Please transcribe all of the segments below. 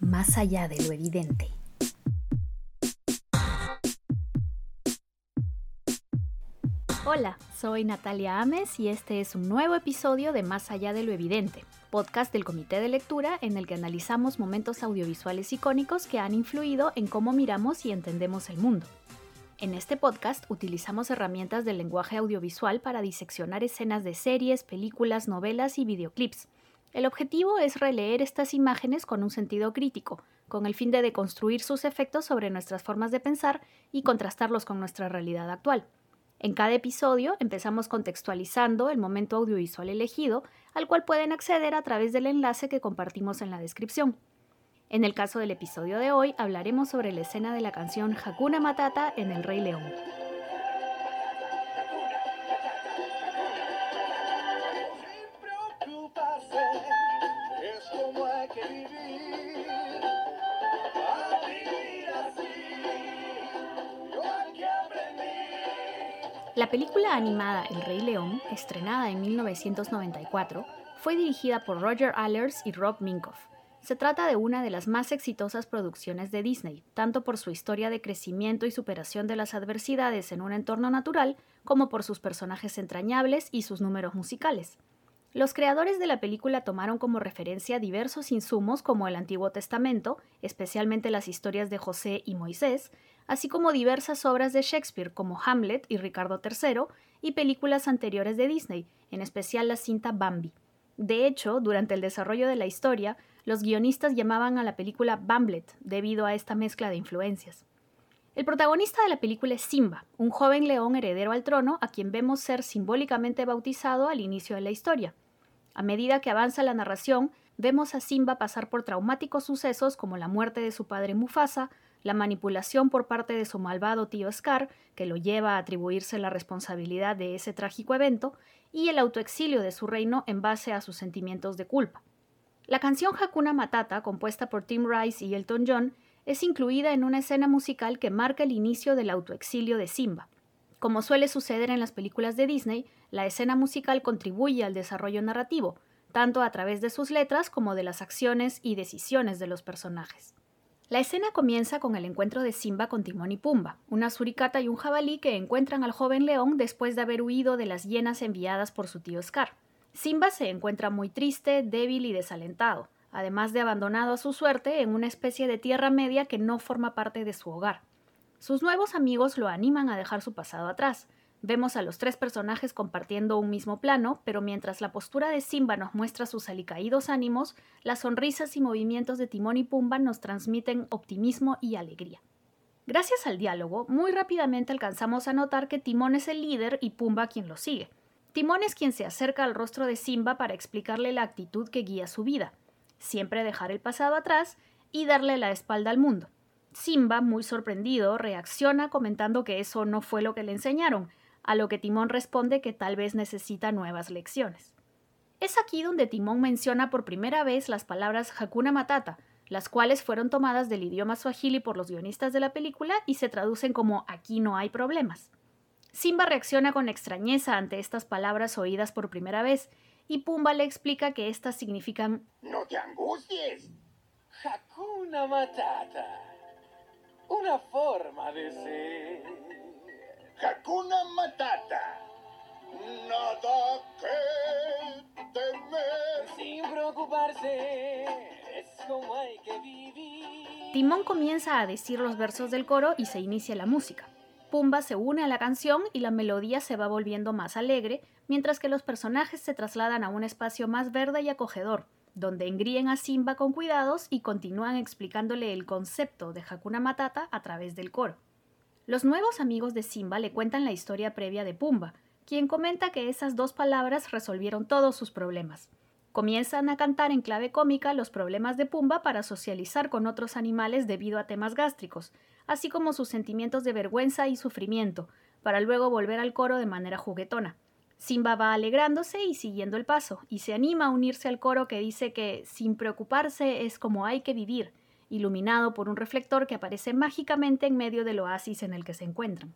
más allá de lo evidente. Hola, soy Natalia Ames y este es un nuevo episodio de Más allá de lo evidente, podcast del Comité de Lectura en el que analizamos momentos audiovisuales icónicos que han influido en cómo miramos y entendemos el mundo. En este podcast utilizamos herramientas del lenguaje audiovisual para diseccionar escenas de series, películas, novelas y videoclips el objetivo es releer estas imágenes con un sentido crítico, con el fin de deconstruir sus efectos sobre nuestras formas de pensar y contrastarlos con nuestra realidad actual. En cada episodio empezamos contextualizando el momento audiovisual elegido, al cual pueden acceder a través del enlace que compartimos en la descripción. En el caso del episodio de hoy hablaremos sobre la escena de la canción Hakuna Matata en El Rey León. La película animada El Rey León, estrenada en 1994, fue dirigida por Roger Allers y Rob Minkoff. Se trata de una de las más exitosas producciones de Disney, tanto por su historia de crecimiento y superación de las adversidades en un entorno natural, como por sus personajes entrañables y sus números musicales. Los creadores de la película tomaron como referencia diversos insumos como el Antiguo Testamento, especialmente las historias de José y Moisés, así como diversas obras de Shakespeare como Hamlet y Ricardo III, y películas anteriores de Disney, en especial la cinta Bambi. De hecho, durante el desarrollo de la historia, los guionistas llamaban a la película Bamblet debido a esta mezcla de influencias. El protagonista de la película es Simba, un joven león heredero al trono a quien vemos ser simbólicamente bautizado al inicio de la historia. A medida que avanza la narración, vemos a Simba pasar por traumáticos sucesos como la muerte de su padre Mufasa, la manipulación por parte de su malvado tío Scar, que lo lleva a atribuirse la responsabilidad de ese trágico evento, y el autoexilio de su reino en base a sus sentimientos de culpa. La canción Hakuna Matata, compuesta por Tim Rice y Elton John, es incluida en una escena musical que marca el inicio del autoexilio de Simba. Como suele suceder en las películas de Disney, la escena musical contribuye al desarrollo narrativo, tanto a través de sus letras como de las acciones y decisiones de los personajes. La escena comienza con el encuentro de Simba con Timón y Pumba, una suricata y un jabalí que encuentran al joven león después de haber huido de las hienas enviadas por su tío Scar. Simba se encuentra muy triste, débil y desalentado, además de abandonado a su suerte en una especie de tierra media que no forma parte de su hogar. Sus nuevos amigos lo animan a dejar su pasado atrás, Vemos a los tres personajes compartiendo un mismo plano, pero mientras la postura de Simba nos muestra sus alicaídos ánimos, las sonrisas y movimientos de Timón y Pumba nos transmiten optimismo y alegría. Gracias al diálogo, muy rápidamente alcanzamos a notar que Timón es el líder y Pumba quien lo sigue. Timón es quien se acerca al rostro de Simba para explicarle la actitud que guía su vida, siempre dejar el pasado atrás y darle la espalda al mundo. Simba, muy sorprendido, reacciona comentando que eso no fue lo que le enseñaron, a lo que Timón responde que tal vez necesita nuevas lecciones. Es aquí donde Timón menciona por primera vez las palabras Hakuna Matata, las cuales fueron tomadas del idioma swahili por los guionistas de la película y se traducen como aquí no hay problemas. Simba reacciona con extrañeza ante estas palabras oídas por primera vez, y Pumba le explica que estas significan No te angusties. Hakuna Matata. Una forma de ser. Hakuna Matata. Nada que temer. Sin preocuparse, es como hay que vivir. Timón comienza a decir los versos del coro y se inicia la música. Pumba se une a la canción y la melodía se va volviendo más alegre, mientras que los personajes se trasladan a un espacio más verde y acogedor, donde engríen a Simba con cuidados y continúan explicándole el concepto de Hakuna Matata a través del coro. Los nuevos amigos de Simba le cuentan la historia previa de Pumba, quien comenta que esas dos palabras resolvieron todos sus problemas. Comienzan a cantar en clave cómica los problemas de Pumba para socializar con otros animales debido a temas gástricos, así como sus sentimientos de vergüenza y sufrimiento, para luego volver al coro de manera juguetona. Simba va alegrándose y siguiendo el paso, y se anima a unirse al coro que dice que sin preocuparse es como hay que vivir, iluminado por un reflector que aparece mágicamente en medio del oasis en el que se encuentran.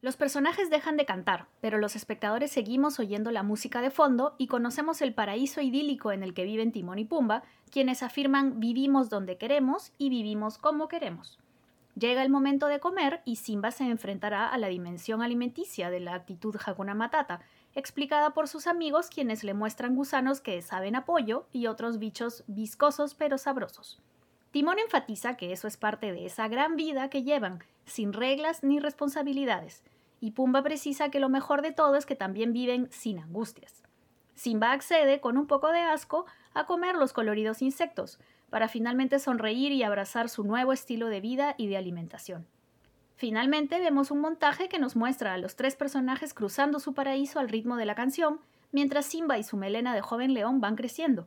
Los personajes dejan de cantar, pero los espectadores seguimos oyendo la música de fondo y conocemos el paraíso idílico en el que viven Timón y Pumba, quienes afirman vivimos donde queremos y vivimos como queremos. Llega el momento de comer y Simba se enfrentará a la dimensión alimenticia de la actitud Hakuna Matata, explicada por sus amigos quienes le muestran gusanos que saben apoyo y otros bichos viscosos pero sabrosos. Timón enfatiza que eso es parte de esa gran vida que llevan, sin reglas ni responsabilidades, y Pumba precisa que lo mejor de todo es que también viven sin angustias. Simba accede, con un poco de asco, a comer los coloridos insectos, para finalmente sonreír y abrazar su nuevo estilo de vida y de alimentación. Finalmente vemos un montaje que nos muestra a los tres personajes cruzando su paraíso al ritmo de la canción, mientras Simba y su melena de joven león van creciendo.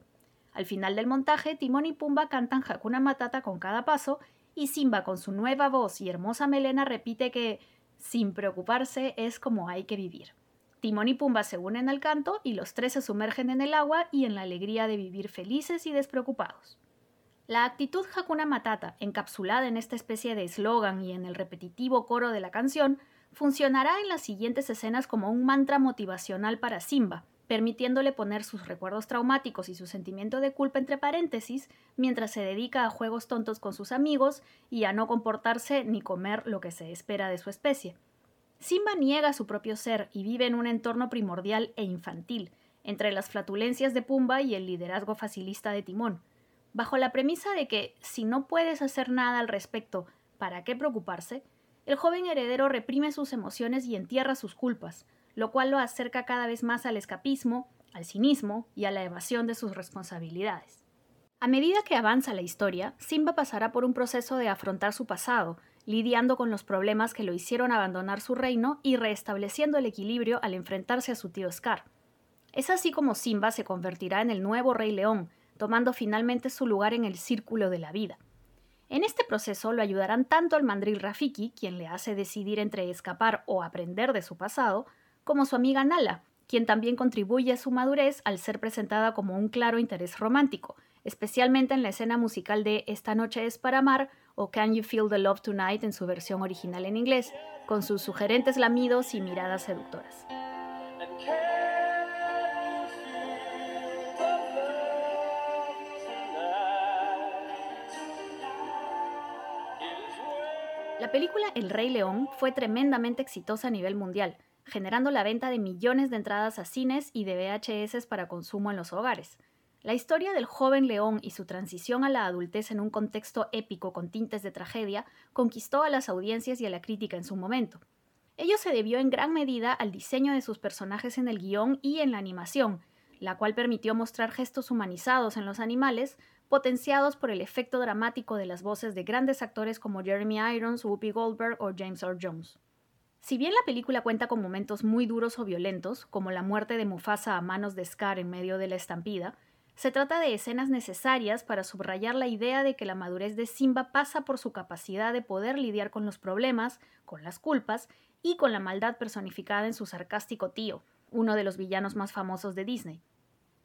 Al final del montaje, Timón y Pumba cantan Hakuna Matata con cada paso, y Simba con su nueva voz y hermosa melena repite que sin preocuparse es como hay que vivir. Timón y Pumba se unen al canto y los tres se sumergen en el agua y en la alegría de vivir felices y despreocupados. La actitud Hakuna Matata, encapsulada en esta especie de eslogan y en el repetitivo coro de la canción, funcionará en las siguientes escenas como un mantra motivacional para Simba, permitiéndole poner sus recuerdos traumáticos y su sentimiento de culpa entre paréntesis, mientras se dedica a juegos tontos con sus amigos y a no comportarse ni comer lo que se espera de su especie. Simba niega su propio ser y vive en un entorno primordial e infantil, entre las flatulencias de Pumba y el liderazgo facilista de Timón, bajo la premisa de que si no puedes hacer nada al respecto, ¿para qué preocuparse? El joven heredero reprime sus emociones y entierra sus culpas, lo cual lo acerca cada vez más al escapismo, al cinismo y a la evasión de sus responsabilidades. A medida que avanza la historia, Simba pasará por un proceso de afrontar su pasado, lidiando con los problemas que lo hicieron abandonar su reino y restableciendo el equilibrio al enfrentarse a su tío Scar. Es así como Simba se convertirá en el nuevo Rey León, tomando finalmente su lugar en el círculo de la vida. En este proceso lo ayudarán tanto el mandril Rafiki, quien le hace decidir entre escapar o aprender de su pasado, como su amiga Nala, quien también contribuye a su madurez al ser presentada como un claro interés romántico, especialmente en la escena musical de Esta noche es para amar o Can You Feel the Love Tonight en su versión original en inglés, con sus sugerentes lamidos y miradas seductoras. La película El Rey León fue tremendamente exitosa a nivel mundial, generando la venta de millones de entradas a cines y de VHS para consumo en los hogares. La historia del joven león y su transición a la adultez en un contexto épico con tintes de tragedia conquistó a las audiencias y a la crítica en su momento. Ello se debió en gran medida al diseño de sus personajes en el guion y en la animación, la cual permitió mostrar gestos humanizados en los animales, potenciados por el efecto dramático de las voces de grandes actores como Jeremy Irons, Whoopi Goldberg o James Earl Jones. Si bien la película cuenta con momentos muy duros o violentos, como la muerte de Mufasa a manos de Scar en medio de la estampida, se trata de escenas necesarias para subrayar la idea de que la madurez de Simba pasa por su capacidad de poder lidiar con los problemas, con las culpas y con la maldad personificada en su sarcástico tío, uno de los villanos más famosos de Disney.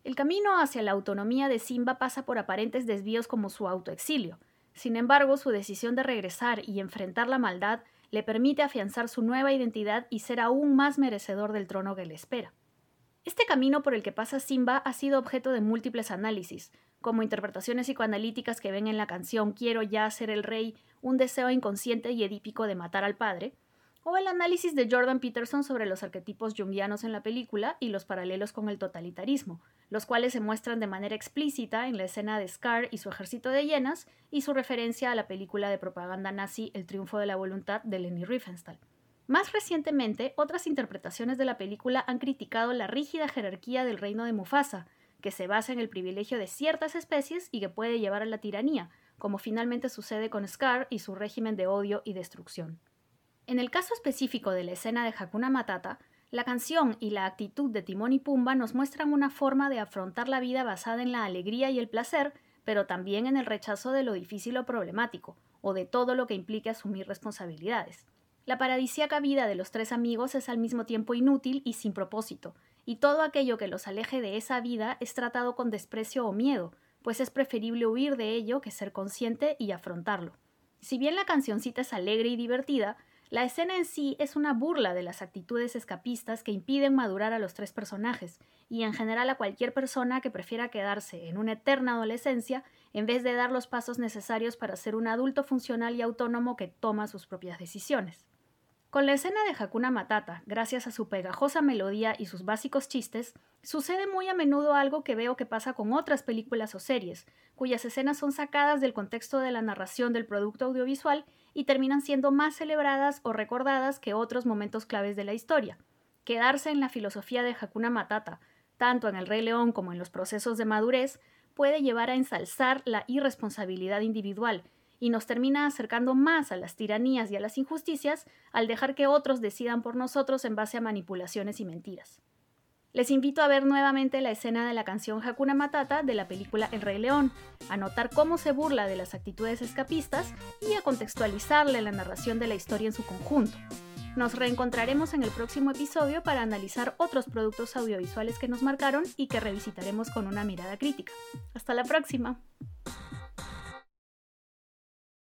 El camino hacia la autonomía de Simba pasa por aparentes desvíos como su autoexilio. Sin embargo, su decisión de regresar y enfrentar la maldad le permite afianzar su nueva identidad y ser aún más merecedor del trono que le espera. Este camino por el que pasa Simba ha sido objeto de múltiples análisis, como interpretaciones psicoanalíticas que ven en la canción Quiero ya ser el rey un deseo inconsciente y edípico de matar al padre, o el análisis de Jordan Peterson sobre los arquetipos jungianos en la película y los paralelos con el totalitarismo, los cuales se muestran de manera explícita en la escena de Scar y su ejército de hienas y su referencia a la película de propaganda nazi El triunfo de la voluntad de Leni Riefenstahl. Más recientemente, otras interpretaciones de la película han criticado la rígida jerarquía del reino de Mufasa, que se basa en el privilegio de ciertas especies y que puede llevar a la tiranía, como finalmente sucede con Scar y su régimen de odio y destrucción. En el caso específico de la escena de Hakuna Matata, la canción y la actitud de Timón y Pumba nos muestran una forma de afrontar la vida basada en la alegría y el placer, pero también en el rechazo de lo difícil o problemático, o de todo lo que implique asumir responsabilidades. La paradisíaca vida de los tres amigos es al mismo tiempo inútil y sin propósito, y todo aquello que los aleje de esa vida es tratado con desprecio o miedo, pues es preferible huir de ello que ser consciente y afrontarlo. Si bien la cancioncita es alegre y divertida, La escena en sí es una burla de las actitudes escapistas que impiden madurar a los tres personajes, y en general a cualquier persona que prefiera quedarse en una eterna adolescencia en vez de dar los pasos necesarios para ser un adulto funcional y autónomo que toma sus propias decisiones. Con la escena de Hakuna Matata, gracias a su pegajosa melodía y sus básicos chistes, sucede muy a menudo algo que veo que pasa con otras películas o series, cuyas escenas son sacadas del contexto de la narración del producto audiovisual y terminan siendo más celebradas o recordadas que otros momentos claves de la historia. Quedarse en la filosofía de Hakuna Matata, tanto en El Rey León como en los procesos de madurez, puede llevar a ensalzar la irresponsabilidad individual y nos termina acercando más a las tiranías y a las injusticias al dejar que otros decidan por nosotros en base a manipulaciones y mentiras. Les invito a ver nuevamente la escena de la canción Hakuna Matata de la película El Rey León, a notar cómo se burla de las actitudes escapistas y a contextualizarle la narración de la historia en su conjunto. Nos reencontraremos en el próximo episodio para analizar otros productos audiovisuales que nos marcaron y que revisitaremos con una mirada crítica. Hasta la próxima.